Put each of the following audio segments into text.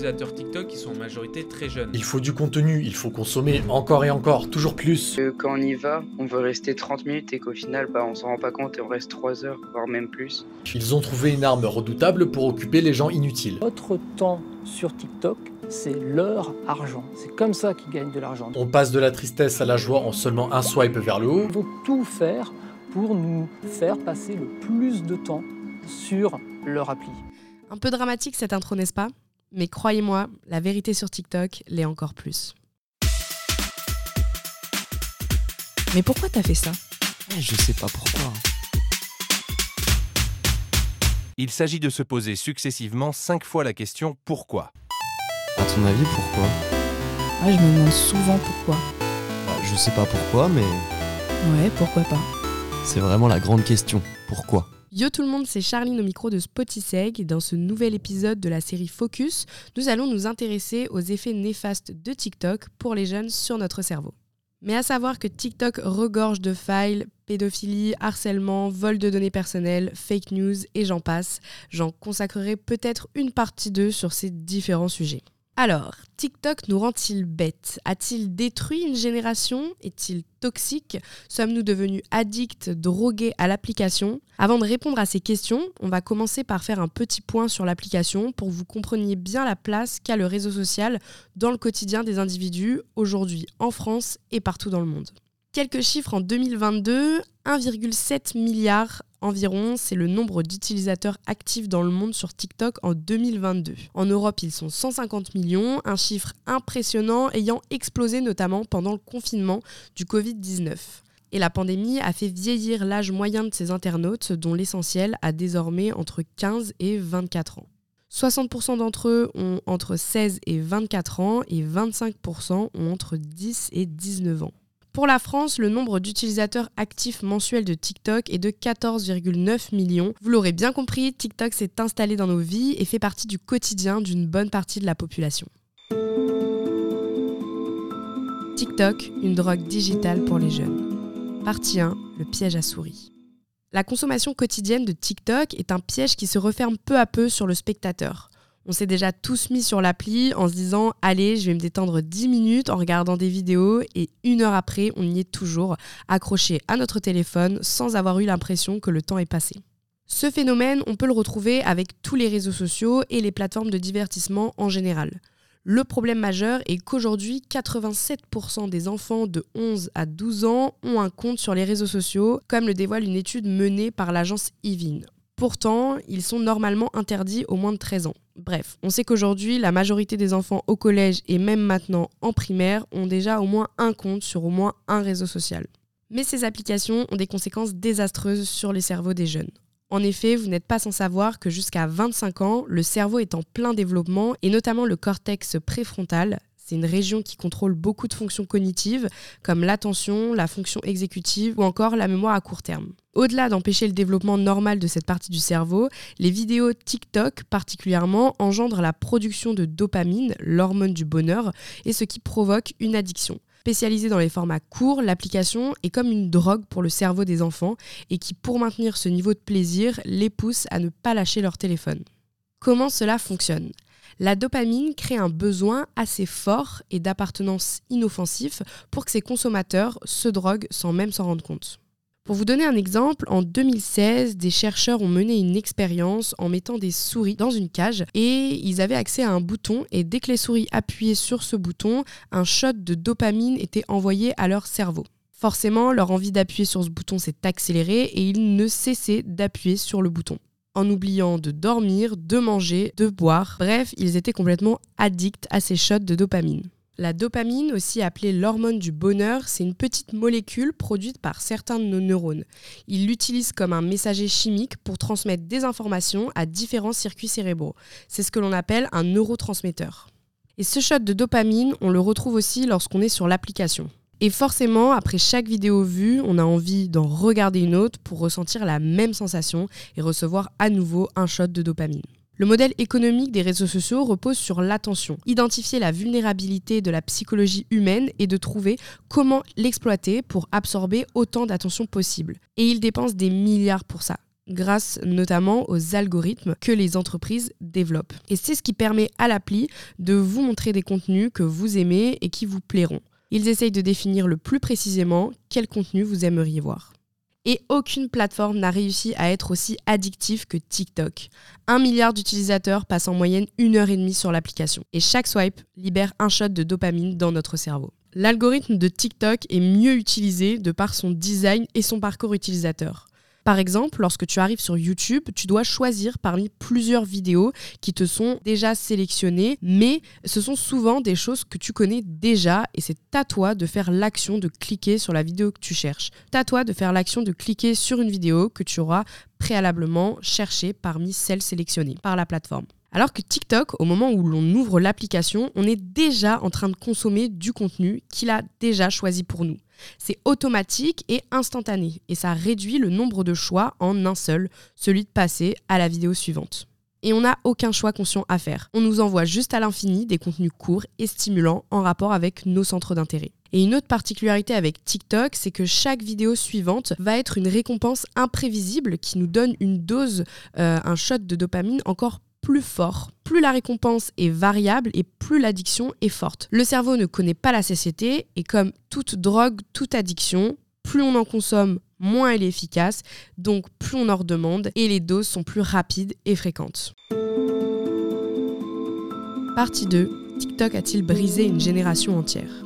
utilisateurs TikTok qui sont en majorité très jeunes. Il faut du contenu, il faut consommer encore et encore, toujours plus. Euh, quand on y va, on veut rester 30 minutes et qu'au final, bah, on s'en rend pas compte et on reste 3 heures, voire même plus. Ils ont trouvé une arme redoutable pour occuper les gens inutiles. Votre temps sur TikTok, c'est leur argent. C'est comme ça qu'ils gagnent de l'argent. On passe de la tristesse à la joie en seulement un swipe vers le haut. Ils vont tout faire pour nous faire passer le plus de temps sur leur appli. Un peu dramatique cette intro, n'est-ce pas? Mais croyez-moi, la vérité sur TikTok l'est encore plus. Mais pourquoi t'as fait ça? Je sais pas pourquoi. Il s'agit de se poser successivement cinq fois la question pourquoi. À ton avis, pourquoi? Ah, je me demande souvent pourquoi. Bah, Je sais pas pourquoi, mais Ouais, pourquoi pas. c'est vraiment la grande question. Pourquoi? Yo tout le monde, c'est Charline au micro de Spotiseg et dans ce nouvel épisode de la série Focus, nous allons nous intéresser aux effets néfastes de TikTok pour les jeunes sur notre cerveau. Mais à savoir que TikTok regorge de failles, pédophilie, harcèlement, vol de données personnelles, fake news et j'en passe, j'en consacrerai peut-être une partie d'eux sur ces différents sujets. Alors, TikTok nous rend-il bêtes A-t-il détruit une génération? Est-il toxique? Sommes-nous devenus addicts, drogués à l'application? Avant de répondre à ces questions, on va commencer par faire un petit point sur l'application pour que vous compreniez bien la place qu'a le réseau social dans le quotidien des individus aujourd'hui en France et partout dans le monde. Quelques chiffres en 2022, 1,7 milliard environ, c'est le nombre d'utilisateurs actifs dans le monde sur TikTok en 2022. En Europe, ils sont 150 millions, un chiffre impressionnant ayant explosé notamment pendant le confinement du Covid-19. Et la pandémie a fait vieillir l'âge moyen de ces internautes, dont l'essentiel a désormais entre 15 et 24 ans. 60% d'entre eux ont entre 16 et 24 ans et 25% ont entre 10 et 19 ans. Pour la France, le nombre d'utilisateurs actifs mensuels de TikTok est de 14,9 millions. Vous l'aurez bien compris, TikTok s'est installé dans nos vies et fait partie du quotidien d'une bonne partie de la population. TikTok, une drogue digitale pour les jeunes. Partie 1, le piège à souris. La consommation quotidienne de TikTok est un piège qui se referme peu à peu sur le spectateur. On s'est déjà tous mis sur l'appli en se disant allez, je vais me détendre 10 minutes en regardant des vidéos et une heure après, on y est toujours, accroché à notre téléphone sans avoir eu l'impression que le temps est passé. Ce phénomène, on peut le retrouver avec tous les réseaux sociaux et les plateformes de divertissement en général. Le problème majeur est qu'aujourd'hui, 87% des enfants de 11 à 12 ans ont un compte sur les réseaux sociaux, comme le dévoile une étude menée par l'agence Ivin. Pourtant, ils sont normalement interdits aux moins de 13 ans. Bref, on sait qu'aujourd'hui, la majorité des enfants au collège et même maintenant en primaire ont déjà au moins un compte sur au moins un réseau social. Mais ces applications ont des conséquences désastreuses sur les cerveaux des jeunes. En effet, vous n'êtes pas sans savoir que jusqu'à 25 ans, le cerveau est en plein développement et notamment le cortex préfrontal, c'est une région qui contrôle beaucoup de fonctions cognitives comme l'attention, la fonction exécutive ou encore la mémoire à court terme. Au-delà d'empêcher le développement normal de cette partie du cerveau, les vidéos TikTok particulièrement engendrent la production de dopamine, l'hormone du bonheur, et ce qui provoque une addiction. Spécialisée dans les formats courts, l'application est comme une drogue pour le cerveau des enfants et qui, pour maintenir ce niveau de plaisir, les pousse à ne pas lâcher leur téléphone. Comment cela fonctionne? La dopamine crée un besoin assez fort et d'appartenance inoffensif pour que ses consommateurs se droguent sans même s'en rendre compte. Pour vous donner un exemple, en 2016, des chercheurs ont mené une expérience en mettant des souris dans une cage et ils avaient accès à un bouton et dès que les souris appuyaient sur ce bouton, un shot de dopamine était envoyé à leur cerveau. Forcément, leur envie d'appuyer sur ce bouton s'est accélérée et ils ne cessaient d'appuyer sur le bouton en oubliant de dormir, de manger, de boire. Bref, ils étaient complètement addicts à ces shots de dopamine. La dopamine, aussi appelée l'hormone du bonheur, c'est une petite molécule produite par certains de nos neurones. Ils l'utilisent comme un messager chimique pour transmettre des informations à différents circuits cérébraux. C'est ce que l'on appelle un neurotransmetteur. Et ce shot de dopamine, on le retrouve aussi lorsqu'on est sur l'application. Et forcément, après chaque vidéo vue, on a envie d'en regarder une autre pour ressentir la même sensation et recevoir à nouveau un shot de dopamine. Le modèle économique des réseaux sociaux repose sur l'attention, identifier la vulnérabilité de la psychologie humaine et de trouver comment l'exploiter pour absorber autant d'attention possible. Et ils dépensent des milliards pour ça. grâce notamment aux algorithmes que les entreprises développent. Et c'est ce qui permet à l'appli de vous montrer des contenus que vous aimez et qui vous plairont. Ils essayent de définir le plus précisément quel contenu vous aimeriez voir. Et aucune plateforme n'a réussi à être aussi addictive que TikTok. Un milliard d'utilisateurs passent en moyenne une heure et demie sur l'application. Et chaque swipe libère un shot de dopamine dans notre cerveau. L'algorithme de TikTok est mieux utilisé de par son design et son parcours utilisateur. Par exemple, lorsque tu arrives sur YouTube, tu dois choisir parmi plusieurs vidéos qui te sont déjà sélectionnées, mais ce sont souvent des choses que tu connais déjà et c'est à toi de faire l'action de cliquer sur la vidéo que tu cherches. C'est à toi de faire l'action de cliquer sur une vidéo que tu auras préalablement cherchée parmi celles sélectionnées par la plateforme. Alors que TikTok, au moment où l'on ouvre l'application, on est déjà en train de consommer du contenu qu'il a déjà choisi pour nous. C'est automatique et instantané, et ça réduit le nombre de choix en un seul, celui de passer à la vidéo suivante. Et on n'a aucun choix conscient à faire. On nous envoie juste à l'infini des contenus courts et stimulants en rapport avec nos centres d'intérêt. Et une autre particularité avec TikTok, c'est que chaque vidéo suivante va être une récompense imprévisible qui nous donne une dose, euh, un shot de dopamine encore plus fort. Plus la récompense est variable et plus l'addiction est forte. Le cerveau ne connaît pas la cécité et comme toute drogue, toute addiction, plus on en consomme, moins elle est efficace, donc plus on en redemande et les doses sont plus rapides et fréquentes. Partie 2. TikTok a-t-il brisé une génération entière?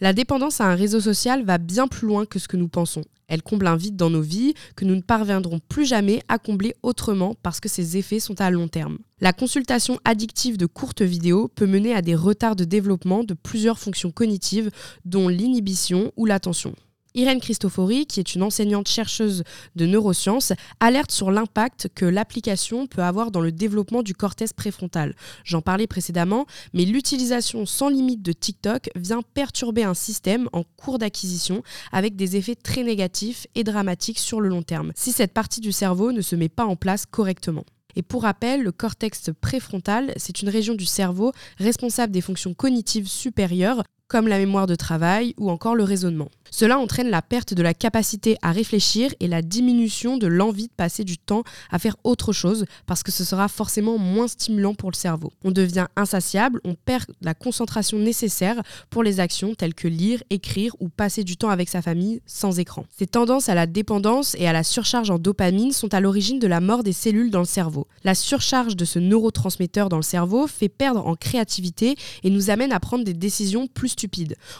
La dépendance à un réseau social va bien plus loin que ce que nous pensons. Elle comble un vide dans nos vies que nous ne parviendrons plus jamais à combler autrement parce que ses effets sont à long terme. La consultation addictive de courtes vidéos peut mener à des retards de développement de plusieurs fonctions cognitives, dont l'inhibition ou l'attention. Irène Christofori, qui est une enseignante chercheuse de neurosciences, alerte sur l'impact que l'application peut avoir dans le développement du cortex préfrontal. J'en parlais précédemment, mais l'utilisation sans limite de TikTok vient perturber un système en cours d'acquisition avec des effets très négatifs et dramatiques sur le long terme, si cette partie du cerveau ne se met pas en place correctement. Et pour rappel, le cortex préfrontal, c'est une région du cerveau responsable des fonctions cognitives supérieures comme la mémoire de travail ou encore le raisonnement. Cela entraîne la perte de la capacité à réfléchir et la diminution de l'envie de passer du temps à faire autre chose parce que ce sera forcément moins stimulant pour le cerveau. On devient insatiable, on perd la concentration nécessaire pour les actions telles que lire, écrire ou passer du temps avec sa famille sans écran. Ces tendances à la dépendance et à la surcharge en dopamine sont à l'origine de la mort des cellules dans le cerveau. La surcharge de ce neurotransmetteur dans le cerveau fait perdre en créativité et nous amène à prendre des décisions plus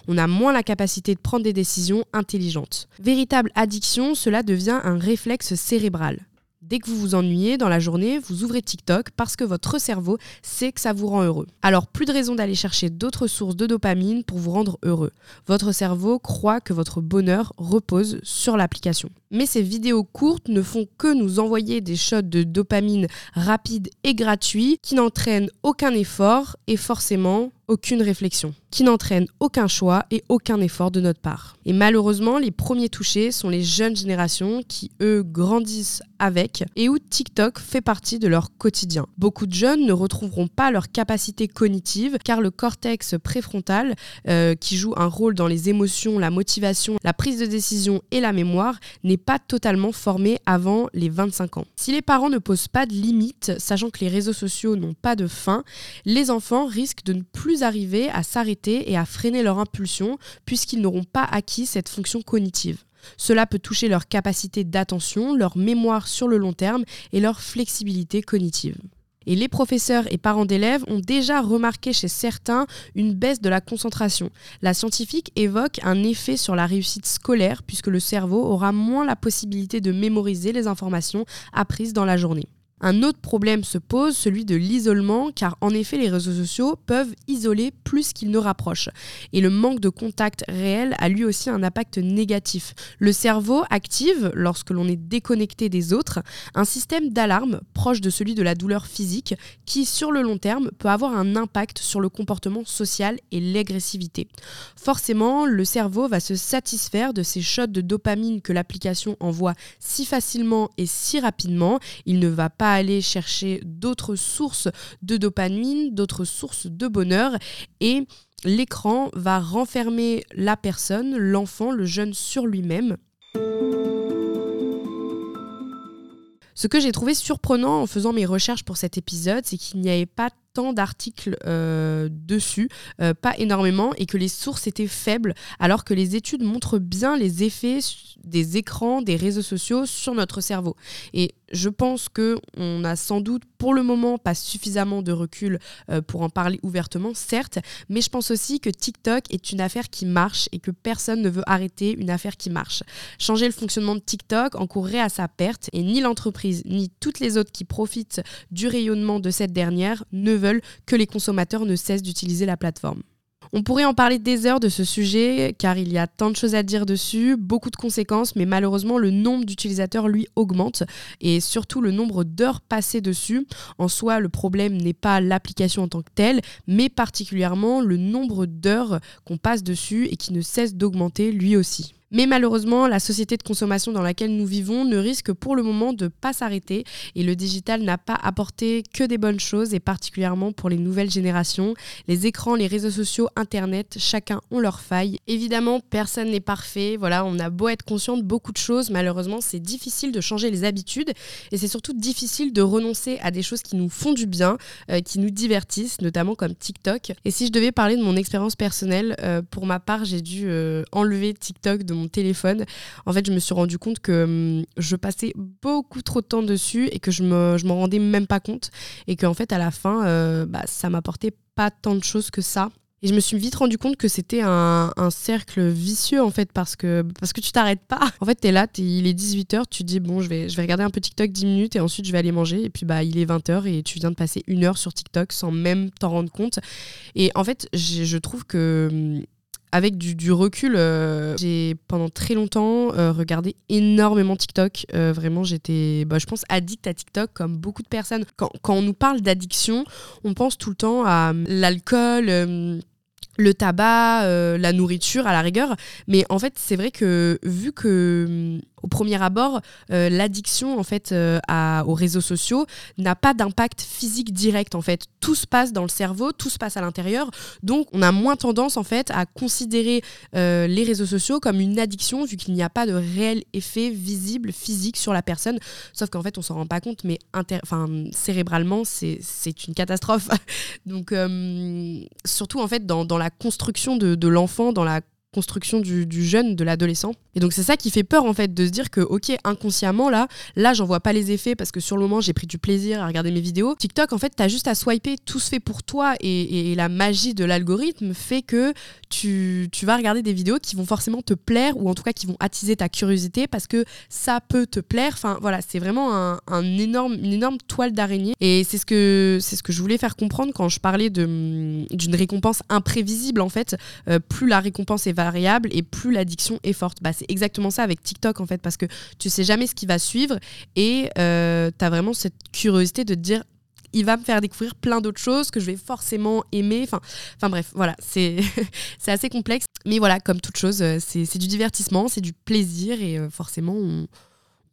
On a moins la capacité de prendre des décisions intelligente. Véritable addiction, cela devient un réflexe cérébral. Dès que vous vous ennuyez dans la journée, vous ouvrez TikTok parce que votre cerveau sait que ça vous rend heureux. Alors plus de raison d'aller chercher d'autres sources de dopamine pour vous rendre heureux. Votre cerveau croit que votre bonheur repose sur l'application. Mais ces vidéos courtes ne font que nous envoyer des shots de dopamine rapides et gratuits qui n'entraînent aucun effort et forcément aucune réflexion, qui n'entraînent aucun choix et aucun effort de notre part. Et malheureusement, les premiers touchés sont les jeunes générations qui, eux, grandissent avec et où TikTok fait partie de leur quotidien. Beaucoup de jeunes ne retrouveront pas leur capacité cognitive car le cortex préfrontal, euh, qui joue un rôle dans les émotions, la motivation, la prise de décision et la mémoire, n'est pas totalement formé avant les 25 ans. Si les parents ne posent pas de limites, sachant que les réseaux sociaux n'ont pas de fin, les enfants risquent de ne plus arriver à s'arrêter et à freiner leur impulsion puisqu'ils n'auront pas acquis cette fonction cognitive. Cela peut toucher leur capacité d'attention, leur mémoire sur le long terme et leur flexibilité cognitive. Et les professeurs et parents d'élèves ont déjà remarqué chez certains une baisse de la concentration. La scientifique évoque un effet sur la réussite scolaire puisque le cerveau aura moins la possibilité de mémoriser les informations apprises dans la journée. Un autre problème se pose, celui de l'isolement, car en effet les réseaux sociaux peuvent isoler plus qu'ils ne rapprochent. Et le manque de contact réel a lui aussi un impact négatif. Le cerveau active, lorsque l'on est déconnecté des autres, un système d'alarme proche de celui de la douleur physique, qui sur le long terme peut avoir un impact sur le comportement social et l'agressivité. Forcément, le cerveau va se satisfaire de ces shots de dopamine que l'application envoie si facilement et si rapidement. Il ne va pas aller chercher d'autres sources de dopamine, d'autres sources de bonheur et l'écran va renfermer la personne, l'enfant, le jeune sur lui-même. Ce que j'ai trouvé surprenant en faisant mes recherches pour cet épisode, c'est qu'il n'y avait pas tant d'articles euh, dessus, euh, pas énormément, et que les sources étaient faibles, alors que les études montrent bien les effets des écrans, des réseaux sociaux sur notre cerveau. Et je pense que on a sans doute pour le moment pas suffisamment de recul euh, pour en parler ouvertement, certes, mais je pense aussi que TikTok est une affaire qui marche et que personne ne veut arrêter une affaire qui marche. Changer le fonctionnement de TikTok encourrait à sa perte et ni l'entreprise ni toutes les autres qui profitent du rayonnement de cette dernière ne veulent que les consommateurs ne cessent d'utiliser la plateforme. On pourrait en parler des heures de ce sujet car il y a tant de choses à dire dessus, beaucoup de conséquences, mais malheureusement le nombre d'utilisateurs lui augmente et surtout le nombre d'heures passées dessus. En soi, le problème n'est pas l'application en tant que telle, mais particulièrement le nombre d'heures qu'on passe dessus et qui ne cesse d'augmenter lui aussi. Mais malheureusement, la société de consommation dans laquelle nous vivons ne risque pour le moment de pas s'arrêter et le digital n'a pas apporté que des bonnes choses et particulièrement pour les nouvelles générations. Les écrans, les réseaux sociaux, Internet, chacun ont leurs failles. Évidemment, personne n'est parfait. Voilà, on a beau être conscient de beaucoup de choses, malheureusement, c'est difficile de changer les habitudes et c'est surtout difficile de renoncer à des choses qui nous font du bien, euh, qui nous divertissent, notamment comme TikTok. Et si je devais parler de mon expérience personnelle, euh, pour ma part, j'ai dû euh, enlever TikTok de mon téléphone, en fait, je me suis rendu compte que hum, je passais beaucoup trop de temps dessus et que je me, je m'en rendais même pas compte. Et qu'en fait, à la fin, euh, bah, ça m'apportait pas tant de choses que ça. Et je me suis vite rendu compte que c'était un, cercle vicieux en fait parce que, parce que tu t'arrêtes pas. En fait, tu es là, il est 18h, tu dis bon, je vais, je vais regarder un peu TikTok 10 minutes et ensuite je vais aller manger. Et puis bah, il est 20h et tu viens de passer une heure sur TikTok sans même t'en rendre compte. Et en fait, je trouve que hum, avec du, recul, euh, j'ai pendant très longtemps euh, regardé énormément TikTok. Euh, vraiment, j'étais, bah, je pense, addict à TikTok comme beaucoup de personnes. Quand, quand on nous parle d'addiction, on pense tout le temps à l'alcool le tabac, la nourriture à la rigueur. Mais en fait, c'est vrai que vu que au premier abord, euh, l'addiction en fait euh, aux réseaux sociaux n'a pas d'impact physique direct en fait. Tout se passe dans le cerveau, tout se passe à l'intérieur, donc on a moins tendance en fait à considérer euh, les réseaux sociaux comme une addiction vu qu'il n'y a pas de réel effet visible physique sur la personne. Sauf qu'en fait on s'en rend pas compte, mais enfin cérébralement c'est une catastrophe. donc surtout en fait dans, la construction de, de l'enfant, dans la construction du, jeune, de l'adolescent. Et donc c'est ça qui fait peur en fait, de se dire que ok, inconsciemment là, là j'en vois pas les effets parce que sur le moment j'ai pris du plaisir à regarder mes vidéos. TikTok en fait t'as juste à swiper, tout se fait pour toi et, la magie de l'algorithme fait que tu, tu, vas regarder des vidéos qui vont forcément te plaire ou en tout cas qui vont attiser ta curiosité parce que ça peut te plaire. Enfin voilà, c'est vraiment un, énorme, une énorme toile d'araignée et c'est ce, que, c'est ce que je voulais faire comprendre quand je parlais d'une récompense imprévisible en fait. Euh, plus la récompense est variable et plus l'addiction est forte. Bah, c'est exactement ça avec TikTok en fait, parce que tu sais jamais ce qui va suivre et euh, tu as vraiment cette curiosité de te dire il va me faire découvrir plein d'autres choses que je vais forcément aimer. Enfin, enfin bref, voilà, c'est assez complexe. Mais voilà, comme toute chose, euh, c'est du divertissement, c'est du plaisir et euh, forcément, on,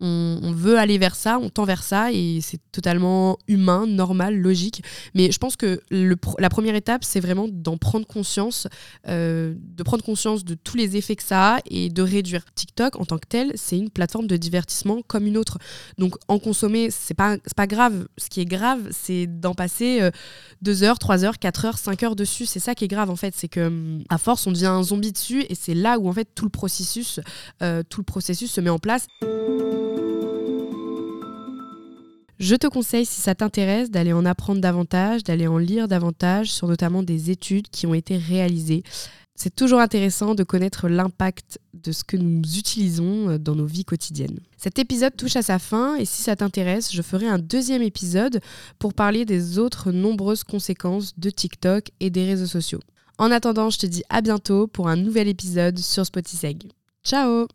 on, veut aller vers ça, on tend vers ça et c'est totalement humain, normal, logique. Mais je pense que la première étape, c'est vraiment d'en prendre conscience, euh, de prendre conscience de tous les effets que ça a et de réduire. TikTok, en tant que tel, c'est une plateforme de divertissement comme une autre. Donc en consommer, c'est pas, pas grave. Ce qui est grave, c'est d'en passer 2 euh, heures, 3 heures, 4 heures, 5 heures dessus. C'est ça qui est grave en fait. C'est que à force, on devient un zombie dessus et c'est là où en fait tout le processus, euh, tout le processus se met en place. Je te conseille, si ça t'intéresse, d'aller en apprendre davantage, d'aller en lire davantage sur notamment des études qui ont été réalisées. C'est toujours intéressant de connaître l'impact de ce que nous utilisons euh, dans nos vies quotidiennes. Cet épisode touche à sa fin et si ça t'intéresse, je ferai un deuxième épisode pour parler des autres nombreuses conséquences de TikTok et des réseaux sociaux. En attendant, je te dis à bientôt pour un nouvel épisode sur Spotify. Ciao